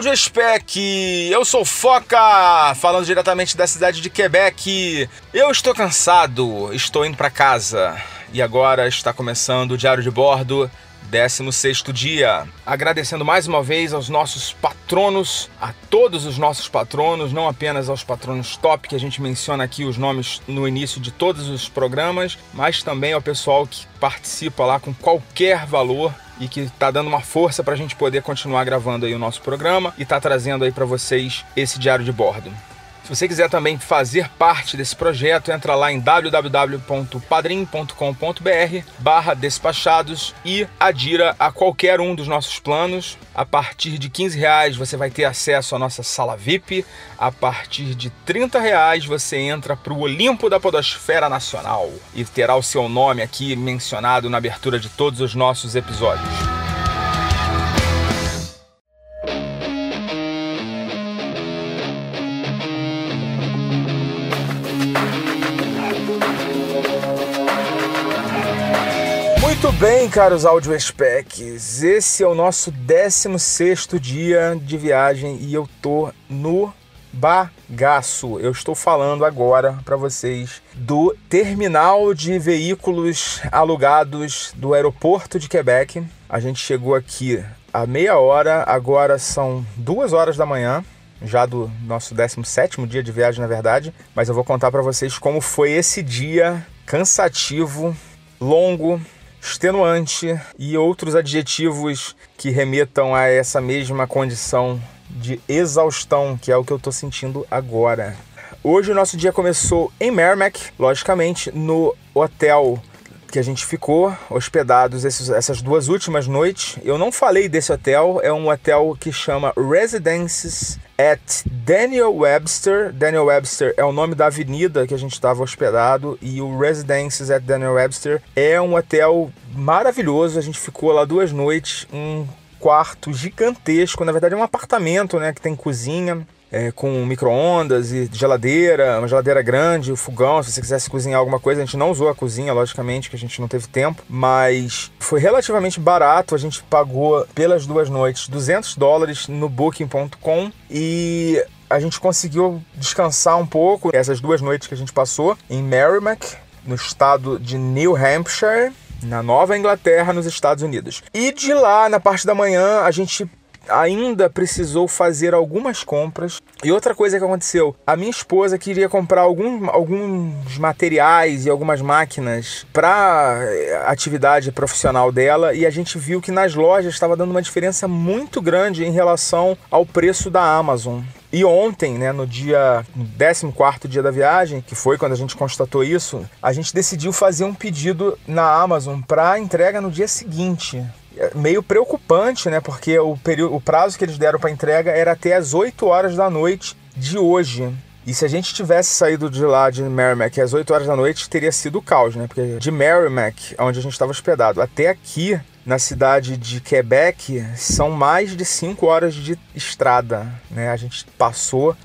Audio Spec! Eu sou Foca, falando diretamente da cidade de Quebec. Eu estou cansado, estou indo para casa. E agora está começando o Diário de Bordo, 16 dia. Agradecendo mais uma vez aos nossos patronos, a todos os nossos patronos, não apenas aos patronos top, que a gente menciona aqui os nomes no início de todos os programas, mas também ao pessoal que participa lá com qualquer valor e que está dando uma força para a gente poder continuar gravando aí o nosso programa e tá trazendo aí para vocês esse diário de bordo. Se você quiser também fazer parte desse projeto, entra lá em www.padrim.com.br barra despachados e adira a qualquer um dos nossos planos. A partir de 15 reais você vai ter acesso à nossa sala VIP. A partir de 30 reais você entra para o Olimpo da Podosfera Nacional e terá o seu nome aqui mencionado na abertura de todos os nossos episódios. Bem, caros Audio Specs. Esse é o nosso 16 dia de viagem e eu tô no bagaço. Eu estou falando agora para vocês do terminal de veículos alugados do aeroporto de Quebec. A gente chegou aqui a meia hora, agora são duas horas da manhã já do nosso 17 dia de viagem, na verdade, mas eu vou contar para vocês como foi esse dia cansativo, longo, extenuante e outros adjetivos que remetam a essa mesma condição de exaustão, que é o que eu estou sentindo agora. Hoje o nosso dia começou em Merrimack, logicamente, no hotel que a gente ficou hospedados esses, essas duas últimas noites. Eu não falei desse hotel, é um hotel que chama Residences at Daniel Webster. Daniel Webster é o nome da avenida que a gente estava hospedado e o Residences at Daniel Webster é um hotel maravilhoso. A gente ficou lá duas noites, um quarto gigantesco, na verdade é um apartamento, né, que tem cozinha, é, com micro-ondas e geladeira, uma geladeira grande, fogão, se você quisesse cozinhar alguma coisa. A gente não usou a cozinha, logicamente, que a gente não teve tempo, mas foi relativamente barato. A gente pagou pelas duas noites 200 dólares no Booking.com e a gente conseguiu descansar um pouco essas duas noites que a gente passou em Merrimack, no estado de New Hampshire. Na Nova Inglaterra, nos Estados Unidos. E de lá, na parte da manhã, a gente ainda precisou fazer algumas compras. E outra coisa que aconteceu, a minha esposa queria comprar algum, alguns materiais e algumas máquinas para atividade profissional dela e a gente viu que nas lojas estava dando uma diferença muito grande em relação ao preço da Amazon. E ontem, né, no dia no 14 dia da viagem, que foi quando a gente constatou isso, a gente decidiu fazer um pedido na Amazon para entrega no dia seguinte meio preocupante, né? Porque o, período, o prazo que eles deram para entrega era até as 8 horas da noite de hoje. E se a gente tivesse saído de lá de Merrimack às 8 horas da noite, teria sido o caos, né? Porque de Merrimack, onde a gente estava hospedado, até aqui, na cidade de Quebec, são mais de 5 horas de estrada, né? A gente passou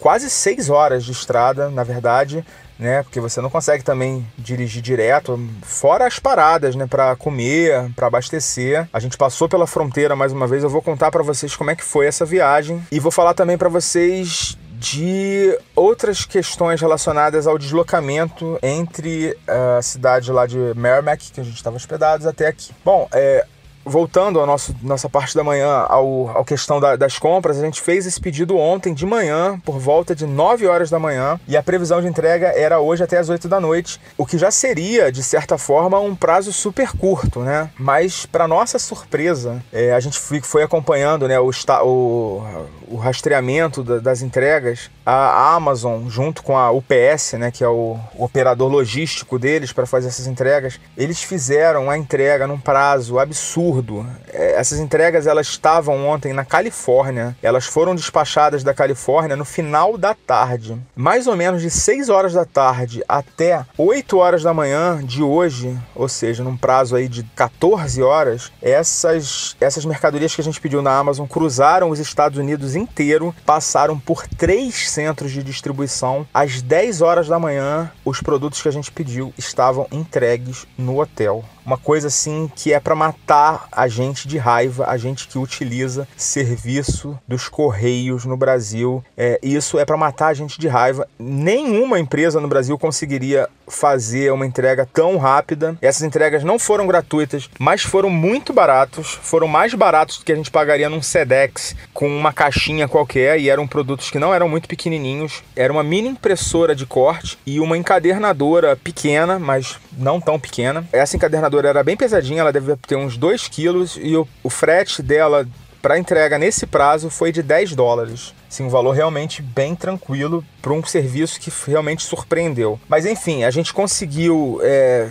quase 6 horas de estrada, na verdade, né? Porque você não consegue também dirigir direto, fora as paradas, né? Para comer, para abastecer. A gente passou pela fronteira mais uma vez. Eu vou contar para vocês como é que foi essa viagem e vou falar também para vocês de outras questões relacionadas ao deslocamento entre a cidade lá de Merrimack, que a gente estava hospedados, até aqui. Bom, é, voltando à nossa parte da manhã, ao, ao questão da, das compras, a gente fez esse pedido ontem de manhã, por volta de 9 horas da manhã, e a previsão de entrega era hoje até as 8 da noite, o que já seria, de certa forma, um prazo super curto, né? Mas, para nossa surpresa, é, a gente foi, foi acompanhando né, o, o, o rastreamento da, das entregas, a Amazon, junto com a UPS, né, que é o, o operador logístico deles para fazer essas entregas, eles fizeram a entrega num prazo absurdo absurdo. É, essas entregas elas estavam ontem na Califórnia. Elas foram despachadas da Califórnia no final da tarde. Mais ou menos de 6 horas da tarde até 8 horas da manhã de hoje, ou seja, num prazo aí de 14 horas, essas, essas mercadorias que a gente pediu na Amazon cruzaram os Estados Unidos inteiro, passaram por três centros de distribuição. Às 10 horas da manhã, os produtos que a gente pediu estavam entregues no hotel. Uma coisa assim que é para matar a gente de raiva, a gente que utiliza serviço dos correios no Brasil. É, isso é para matar a gente de raiva. Nenhuma empresa no Brasil conseguiria fazer uma entrega tão rápida. Essas entregas não foram gratuitas, mas foram muito baratos. Foram mais baratos do que a gente pagaria num Sedex com uma caixinha qualquer e eram produtos que não eram muito pequenininhos. Era uma mini impressora de corte e uma encadernadora pequena, mas não tão pequena. Essa encadernadora era bem pesadinha, ela deve ter uns 2 quilos e o, o frete dela para entrega nesse prazo foi de 10 dólares. Sim, um valor realmente bem tranquilo para um serviço que realmente surpreendeu. Mas enfim, a gente conseguiu é,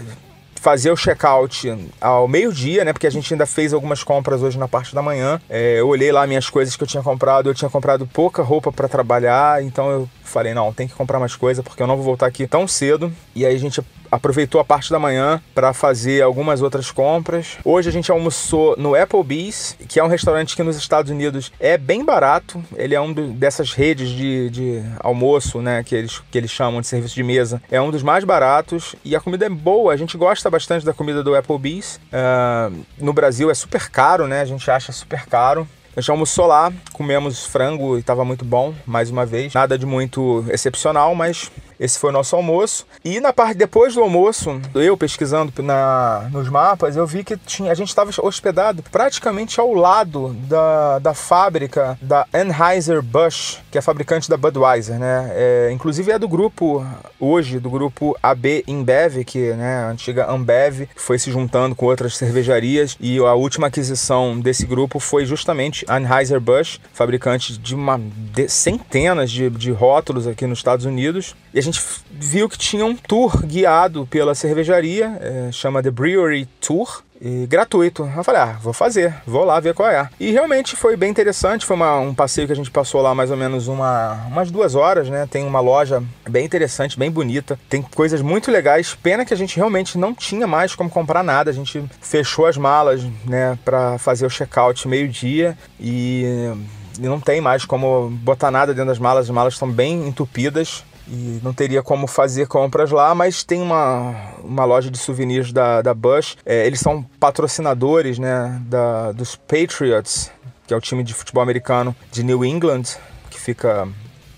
fazer o checkout ao meio-dia, né? Porque a gente ainda fez algumas compras hoje na parte da manhã. É, eu olhei lá minhas coisas que eu tinha comprado. Eu tinha comprado pouca roupa para trabalhar, então eu falei, não, tem que comprar mais coisa porque eu não vou voltar aqui tão cedo. E aí a gente aproveitou a parte da manhã para fazer algumas outras compras. Hoje a gente almoçou no Applebee's, que é um restaurante que nos Estados Unidos é bem barato. Ele é um dessas redes de, de almoço, né, que eles, que eles chamam de serviço de mesa. É um dos mais baratos e a comida é boa. A gente gosta bastante da comida do Applebee's. Uh, no Brasil é super caro, né? A gente acha super caro. A gente almoçou lá, comemos frango e estava muito bom, mais uma vez. Nada de muito excepcional, mas esse foi o nosso almoço. E na parte depois do almoço, eu pesquisando na, nos mapas, eu vi que tinha, a gente estava hospedado praticamente ao lado da, da fábrica da Anheuser-Busch, que é fabricante da Budweiser, né? É, inclusive é do grupo, hoje, do grupo AB InBev, que né, a antiga Ambev, foi se juntando com outras cervejarias. E a última aquisição desse grupo foi justamente Anheuser-Busch, fabricante de uma de centenas de, de rótulos aqui nos Estados Unidos. E a gente viu que tinha um tour guiado pela cervejaria, é, chama The Brewery Tour, e gratuito. Eu falei, ah, vou fazer, vou lá ver qual é. E realmente foi bem interessante, foi uma, um passeio que a gente passou lá mais ou menos uma, umas duas horas, né? Tem uma loja bem interessante, bem bonita, tem coisas muito legais. Pena que a gente realmente não tinha mais como comprar nada, a gente fechou as malas, né, para fazer o check-out meio-dia e não tem mais como botar nada dentro das malas, as malas estão bem entupidas e não teria como fazer compras lá, mas tem uma, uma loja de souvenirs da, da Bush. É, eles são patrocinadores né, da, dos Patriots, que é o time de futebol americano de New England, que fica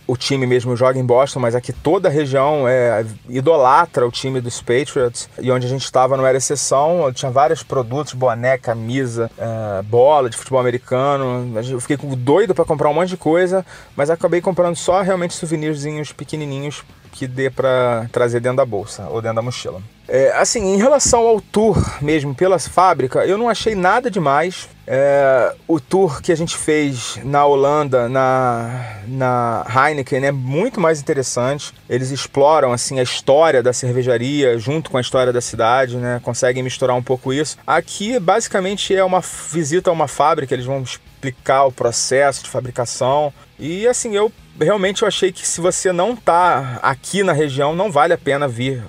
o time mesmo joga em Boston, mas aqui toda a região é, idolatra o time dos Patriots. E onde a gente estava não era exceção, tinha vários produtos, boné, camisa, é, bola de futebol americano. Eu fiquei doido para comprar um monte de coisa, mas acabei comprando só realmente souvenirzinhos pequenininhos que dê para trazer dentro da bolsa ou dentro da mochila. É, assim, em relação ao tour mesmo pela fábrica, eu não achei nada demais. É, o tour que a gente fez na Holanda, na, na Heineken, é muito mais interessante. Eles exploram assim a história da cervejaria junto com a história da cidade, né? Conseguem misturar um pouco isso. Aqui, basicamente, é uma visita a uma fábrica. Eles vão explicar o processo de fabricação. E assim, eu realmente eu achei que se você não está aqui na região, não vale a pena vir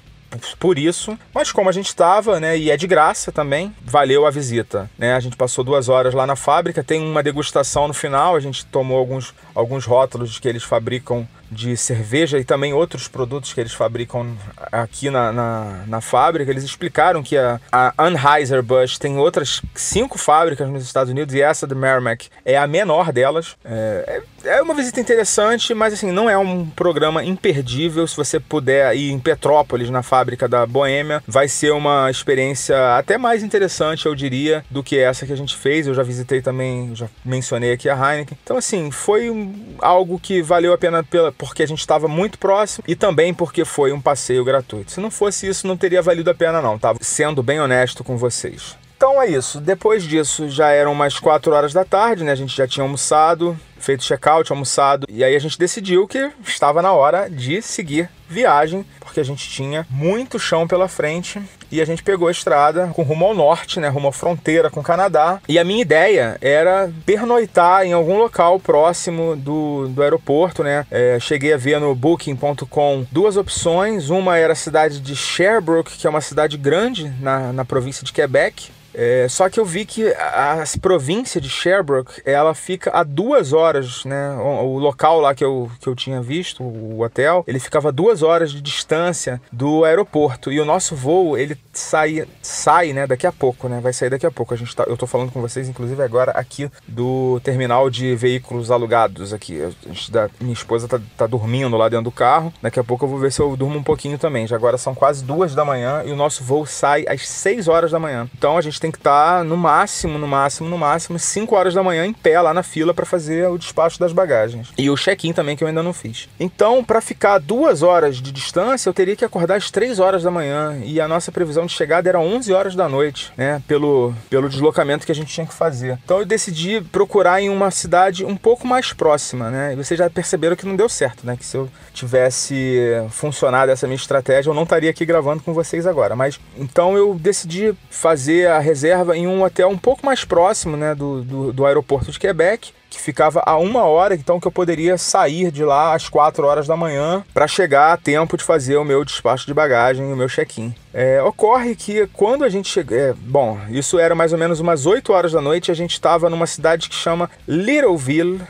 por isso. Mas como a gente estava, né, e é de graça também, valeu a visita. Né? A gente passou duas horas lá na fábrica, tem uma degustação no final, a gente tomou alguns, alguns rótulos que eles fabricam de cerveja e também outros produtos que eles fabricam aqui na, na, na fábrica. Eles explicaram que a, a Anheuser-Busch tem outras cinco fábricas nos Estados Unidos e essa do Merrimack é a menor delas. É, é, é uma visita interessante, mas assim, não é um programa imperdível. Se você puder ir em Petrópolis, na fábrica da Boêmia, vai ser uma experiência até mais interessante, eu diria, do que essa que a gente fez. Eu já visitei também, já mencionei aqui a Heineken. Então, assim, foi algo que valeu a pena pela, porque a gente estava muito próximo e também porque foi um passeio gratuito. Se não fosse isso, não teria valido a pena não, tá? Sendo bem honesto com vocês. Então é isso. Depois disso, já eram umas 4 horas da tarde, né? A gente já tinha almoçado, feito check-out, almoçado, e aí a gente decidiu que estava na hora de seguir viagem, porque a gente tinha muito chão pela frente e a gente pegou a estrada com rumo ao norte, né, rumo à fronteira com o Canadá. E a minha ideia era pernoitar em algum local próximo do, do aeroporto, né? É, cheguei a ver no Booking.com duas opções. Uma era a cidade de Sherbrooke, que é uma cidade grande na, na província de Quebec. É, só que eu vi que a, a, província de Sherbrooke, ela fica a duas horas, né? O, o, local lá que eu, que eu tinha visto, o hotel, ele ficava a duas horas de distância do aeroporto. E o nosso voo, ele sai, sai né, daqui a pouco, né? Vai sair daqui a pouco. A gente tá, eu tô falando com vocês, inclusive, agora aqui do terminal de veículos alugados aqui. Gente, da, minha esposa tá, tá dormindo lá dentro do carro. Daqui a pouco eu vou ver se eu durmo um pouquinho também. Já agora são quase duas da manhã e o nosso voo sai às seis horas da manhã. Então a gente tem que estar tá no máximo, no máximo, no máximo, 5 horas da manhã em pé lá na fila para fazer o despacho das bagagens. E o check-in também, que eu ainda não fiz. Então, para ficar duas horas de distância, eu teria que acordar às 3 horas da manhã. E a nossa previsão de chegada era 11 horas da noite, né? Pelo, pelo deslocamento que a gente tinha que fazer. Então, eu decidi procurar em uma cidade um pouco mais próxima, né? E vocês já perceberam que não deu certo, né? Que se eu tivesse funcionado essa minha estratégia, eu não estaria aqui gravando com vocês agora. Mas então eu decidi fazer a reserva em um hotel um pouco mais próximo né, do, do, do aeroporto de Quebec que ficava a uma hora, então que eu poderia sair de lá às quatro horas da manhã para chegar a tempo de fazer o meu despacho de bagagem, o meu check-in. É, ocorre que quando a gente chega, é, bom, isso era mais ou menos umas 8 horas da noite, a gente estava numa cidade que chama Littleville,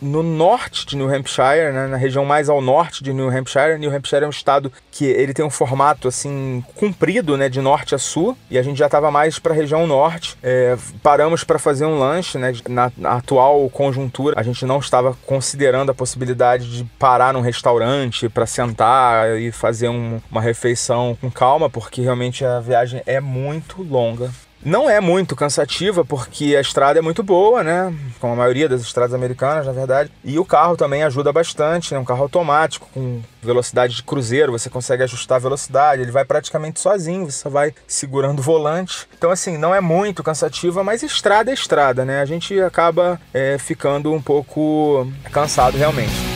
no norte de New Hampshire, né, na região mais ao norte de New Hampshire. New Hampshire é um estado que ele tem um formato assim comprido, né, de norte a sul, e a gente já estava mais para a região norte. É, paramos para fazer um lanche, né, na, na, atual conjuntura, a gente não estava considerando a possibilidade de parar num restaurante para sentar e fazer um, uma refeição com calma, porque realmente a viagem é muito longa. Não é muito cansativa porque a estrada é muito boa, né? Como a maioria das estradas americanas, na verdade. E o carro também ajuda bastante, é né? um carro automático com velocidade de cruzeiro, você consegue ajustar a velocidade, ele vai praticamente sozinho, você vai segurando o volante. Então, assim, não é muito cansativa, mas estrada é estrada, né? A gente acaba é, ficando um pouco cansado realmente.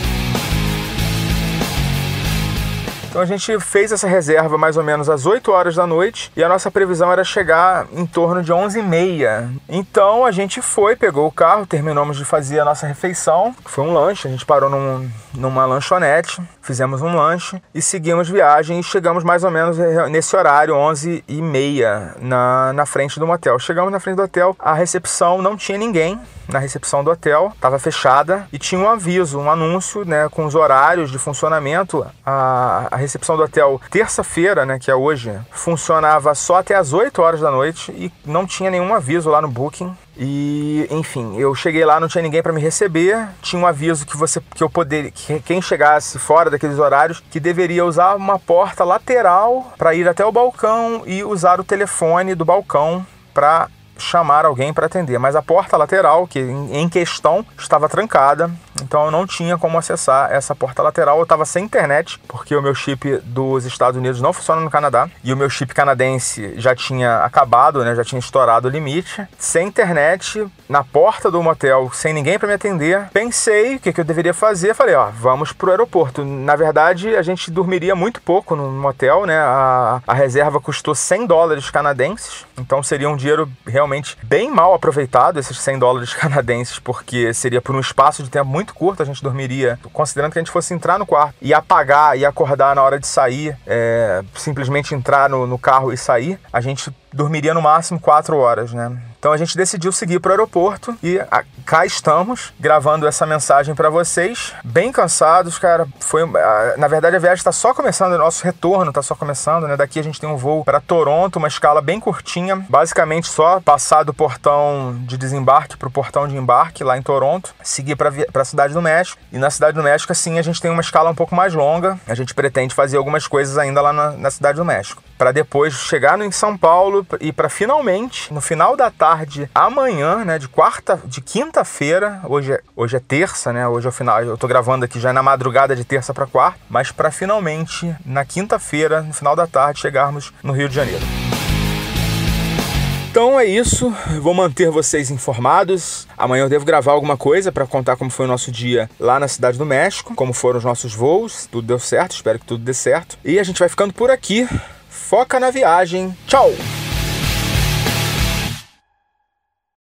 Então a gente fez essa reserva mais ou menos às 8 horas da noite e a nossa previsão era chegar em torno de 11 e meia. Então a gente foi, pegou o carro, terminamos de fazer a nossa refeição, foi um lanche, a gente parou num, numa lanchonete, fizemos um lanche e seguimos viagem e chegamos mais ou menos nesse horário, 11 e meia, na, na frente do motel. Chegamos na frente do hotel, a recepção não tinha ninguém, na recepção do hotel, estava fechada e tinha um aviso, um anúncio, né, com os horários de funcionamento. A, a recepção do hotel, terça-feira, né, que é hoje, funcionava só até as 8 horas da noite e não tinha nenhum aviso lá no Booking. E, enfim, eu cheguei lá, não tinha ninguém para me receber. Tinha um aviso que você que eu poderia que quem chegasse fora daqueles horários que deveria usar uma porta lateral para ir até o balcão e usar o telefone do balcão para chamar alguém para atender, mas a porta lateral, que em questão estava trancada, então eu não tinha como acessar essa porta lateral. Eu estava sem internet, porque o meu chip dos Estados Unidos não funciona no Canadá e o meu chip canadense já tinha acabado, né? Já tinha estourado o limite. Sem internet, na porta do motel, sem ninguém para me atender. Pensei o que, que eu deveria fazer. Falei, ó, vamos pro aeroporto. Na verdade, a gente dormiria muito pouco no motel, né? A, a reserva custou 100 dólares canadenses, então seria um dinheiro realmente bem mal aproveitado, esses 100 dólares canadenses, porque seria por um espaço de tempo muito muito curto, a gente dormiria, considerando que a gente fosse entrar no quarto e apagar e acordar na hora de sair, é, simplesmente entrar no, no carro e sair, a gente dormiria no máximo quatro horas, né? Então a gente decidiu seguir para o aeroporto e cá estamos gravando essa mensagem para vocês. Bem cansados, cara. Foi, na verdade a viagem está só começando, o nosso retorno está só começando, né? Daqui a gente tem um voo para Toronto, uma escala bem curtinha, basicamente só passar do portão de desembarque para o portão de embarque lá em Toronto, seguir para a cidade do México. E na cidade do México, assim, a gente tem uma escala um pouco mais longa. A gente pretende fazer algumas coisas ainda lá na, na cidade do México, para depois chegar em São Paulo e para finalmente no final da tarde amanhã, né, de quarta, de quinta-feira, hoje é, hoje é terça, né, hoje é o final, eu tô gravando aqui já na madrugada de terça para quarta, mas para finalmente na quinta-feira, no final da tarde, chegarmos no Rio de Janeiro. Então é isso, vou manter vocês informados. Amanhã eu devo gravar alguma coisa para contar como foi o nosso dia lá na cidade do México, como foram os nossos voos, tudo deu certo, espero que tudo dê certo. E a gente vai ficando por aqui. Foca na viagem. Tchau!